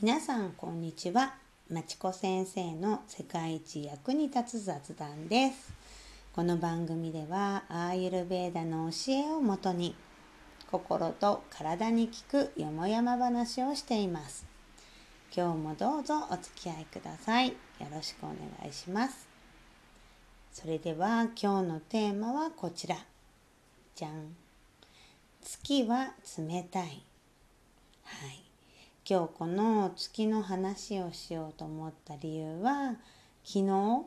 皆さんこんにちは。まちこ先生の世界一役に立つ雑談です。この番組ではアーユルベーダの教えをもとに心と体に効くよもやま話をしています。今日もどうぞお付き合いください。よろしくお願いします。それでは今日のテーマはこちら。じゃん。月は冷たい。はい。今日この月の話をしようと思った理由は昨日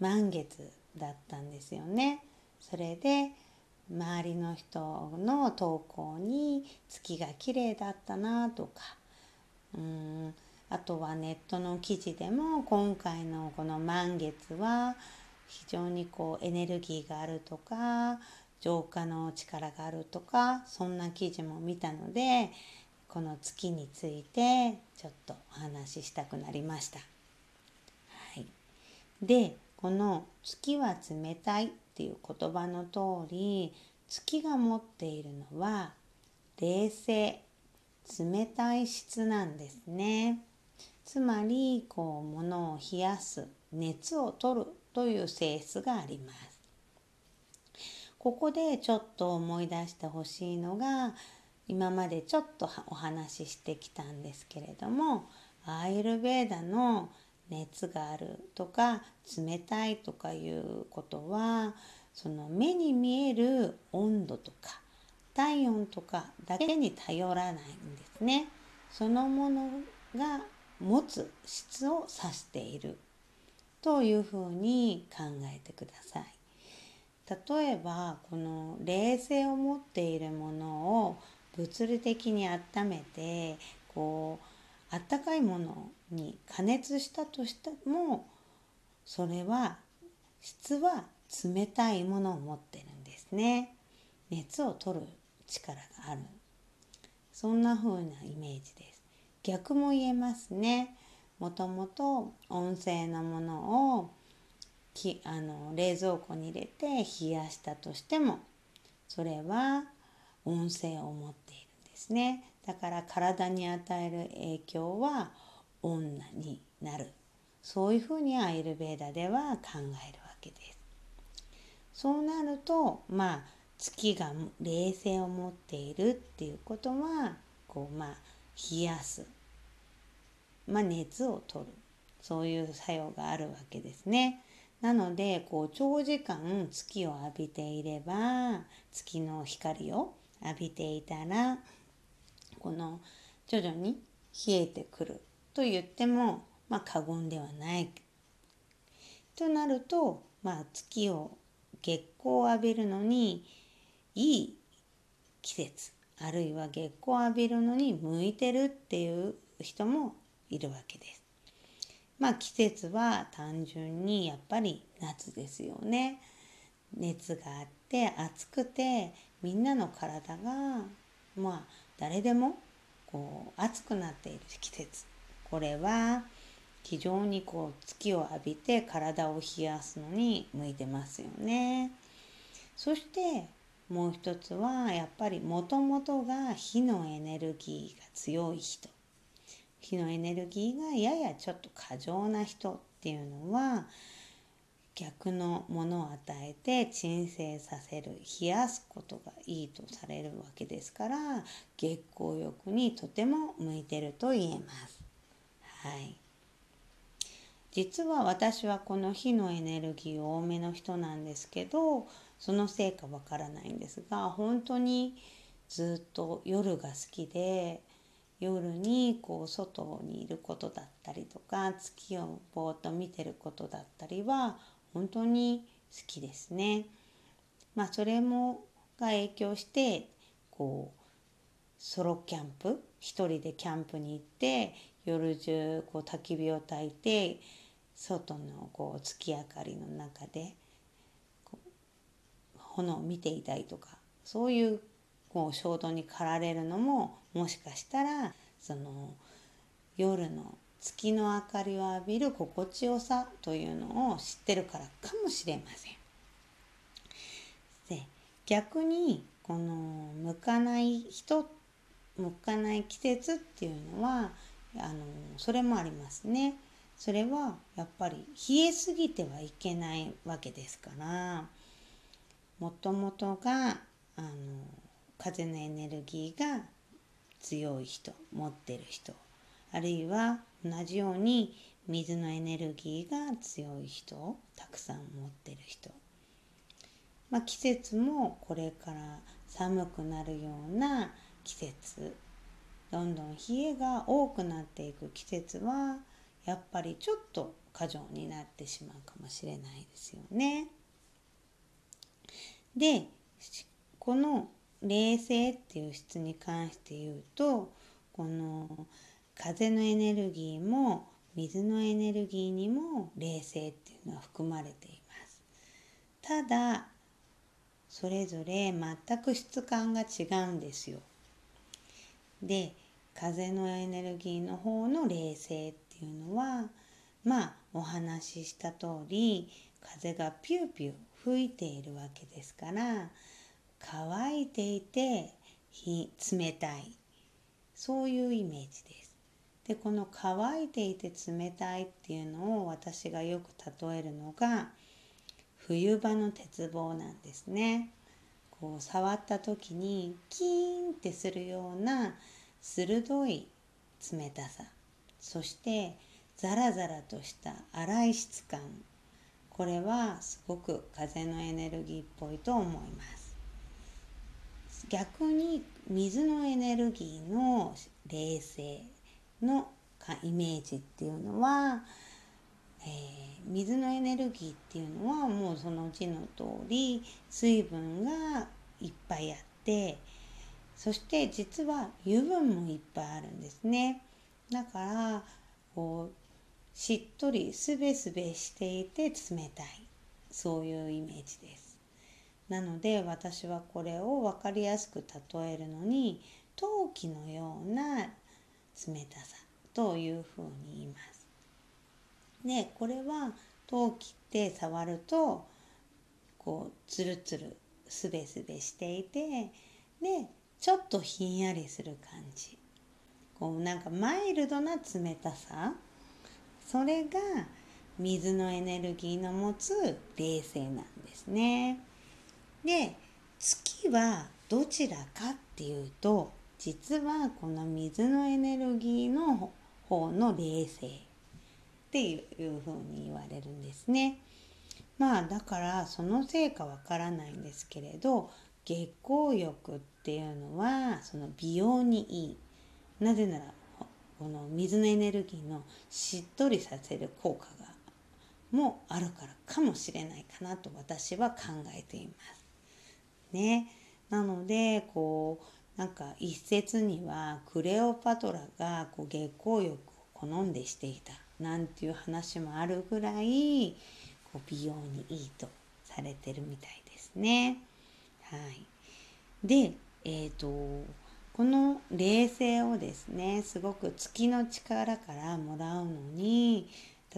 満月だったんですよね。それで周りの人の投稿に月が綺麗だったなとかうんあとはネットの記事でも今回のこの満月は非常にこうエネルギーがあるとか浄化の力があるとかそんな記事も見たのでこの月についてちょっとお話ししたくなりました。はい、でこの「月は冷たい」っていう言葉の通り月が持っているのは冷静冷たい質なんですね。つまりこう物を冷やす熱を取るという性質があります。ここでちょっと思い出してほしいのが今までちょっとお話ししてきたんですけれどもアイルベーダの熱があるとか冷たいとかいうことはその目に見える温度とか体温とかだけに頼らないんですね。そのものが持つ質を指しているというふうに考えてください。例えばこの冷静を持っているものを物理的に温めてこうあったかいものに加熱したとしてもそれは質は冷たいものを持ってるんですね。熱を取る力がある。そんな風なイメージです。逆も言えますね。もともと温性のものをきあの冷蔵庫に入れて冷やしたとしてもそれは温性を持っているんですね。だから体に与える影響は女になる。そういうふうにアイルベーダでは考えるわけです。そうなるとまあ月が冷静を持っているっていうことはこうまあ冷やす。まあ、熱を取る。そういう作用があるわけですね。なのでこう長時間月を浴びていれば月の光を浴びていたらこの徐々に冷えてくると言っても、まあ、過言ではない。となると、まあ、月を月光を浴びるのにいい季節あるいは月光を浴びるのに向いてるっていう人もいるわけです。まあ季節は単純にやっぱり夏ですよね。熱があって暑くてみんなの体がまあ誰でもこう暑くなっている季節これは非常にこう月を浴びて体を冷やすのに向いてますよね。そしてもう一つはやっぱりもともとが火のエネルギーが強い人火のエネルギーがややちょっと過剰な人っていうのは逆のものを与えて鎮静させる冷やすことがいいとされるわけですから月光浴にとても向いてると言えます。はい、実は私はこの火のエネルギー多めの人なんですけどそのせいかわからないんですが本当にずっと夜が好きで夜にこう外にいることだったりとか月をぼーっと見てることだったりは本当に好きですね。まあそれもが影響してこうソロキャンプ一人でキャンプに行って夜中こう焚き火を焚いて外のこう月明かりの中で炎を見ていたりとかそういうこう衝動に駆られるのももしかしたらその夜の月の明かりを浴びる心地よさというのを知ってるからかもしれません。で逆にこの向かない人向かない季節っていうのはあのそれもありますね。それはやっぱり冷えすぎてはいけないわけですからもともとがあの風のエネルギーが強い人持ってる人あるいは同じように水のエネルギーが強い人をたくさん持ってる人、まあ、季節もこれから寒くなるような季節どんどん冷えが多くなっていく季節はやっぱりちょっと過剰になってしまうかもしれないですよね。でこの冷静っていう質に関して言うとこの風のエネルギーも水のエネルギーにも冷静っていうのは含まれています。ただそれぞれ全く質感が違うんですよ。で風のエネルギーの方の冷静っていうのはまあお話しした通り風がピューピュー吹いているわけですから乾いていて冷たいそういうイメージです。でこの乾いていて冷たいっていうのを私がよく例えるのが冬場の鉄棒なんですね。こう触った時にキーンってするような鋭い冷たさそしてザラザラとした粗い質感これはすごく風のエネルギーっぽいと思います逆に水のエネルギーの冷静のイメージっていうのは、えー、水のエネルギーっていうのはもうその字の通り水分がいっぱいあってそして実は油分もいっぱいあるんですね。だからこうしっとりすべすべしていて冷たい。そういうイメージです。なので私はこれを分かりやすく例えるのに陶器のような冷たさというふうに言います。でこれは陶器って触るとこうツルツルすべすべしていてでちょっとひんやりする感じ。こうなんかマイルドな冷たさ。それが水のエネルギーの持つ冷静なんですね。で月はどちらかっていうと実はこの水のエネルギーの方の冷静っていうふうに言われるんですね。まあだからそのせいかわからないんですけれど月光浴っていうのはその美容にいいなぜならこの水のエネルギーのしっとりさせる効果がもあるからかもしれないかなと私は考えています。ね、なのでこうなんか一説にはクレオパトラがこう月光浴を好んでしていたなんていう話もあるぐらいこう美容にいいとされてるみたいですね。はい、で、えーと、この冷静をですねすごく月の力からもらうのに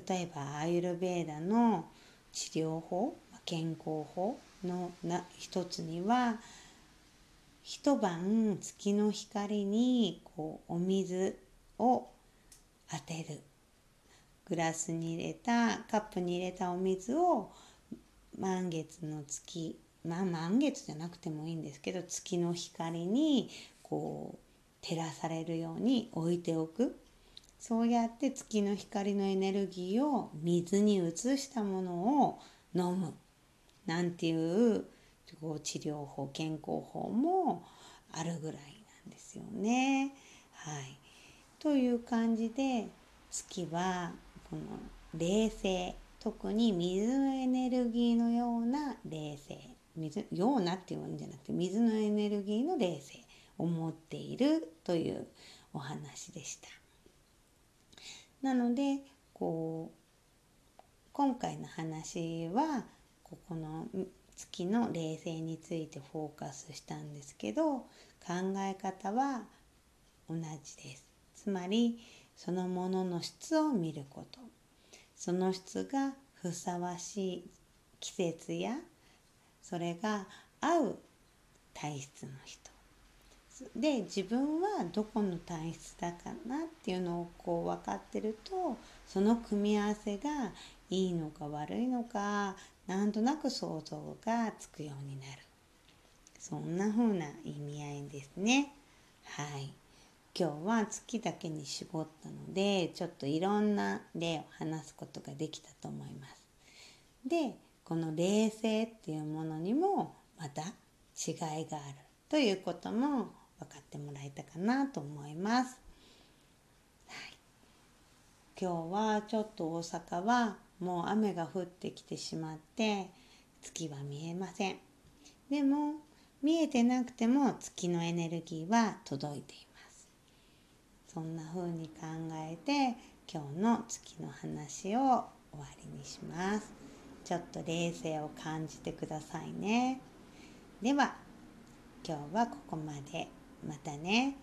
例えばアイルベーダの治療法健康法のな一つには一晩月の光にこうお水を当てる。グラスに入れたカップに入れたお水を満月の月まあ満月じゃなくてもいいんですけど月の光にこう照らされるように置いておく。そうやって月の光のエネルギーを水に移したものを飲む。なんていう治療法健康法もあるぐらいなんですよね。はい、という感じで月はこの冷静特に水のエネルギーのような冷静水ようなっていうんじゃなくて水のエネルギーの冷静を持っているというお話でした。なのでこう今回の話はここの月の冷静についてフォーカスしたんですけど考え方は同じです。つまりそのものの質を見ることその質がふさわしい季節やそれが合う体質の人で自分はどこの体質だかなっていうのをこう分かってるとその組み合わせがいいのか悪いのかなんとなく想像がつくようになる。そんな風な意味合いですね。はい。今日は月だけに絞ったのでちょっといろんな例を話すことができたと思います。でこの冷静っていうものにもまた違いがある。ということも分かってもらえたかなと思います。はい、今日はちょっと大阪はもう雨が降ってきてしまって月は見えません。でも見えてなくても月のエネルギーは届いています。そんな風に考えて今日の月の話を終わりにします。ちょっと冷静を感じてくださいね。では今日はここまでまたね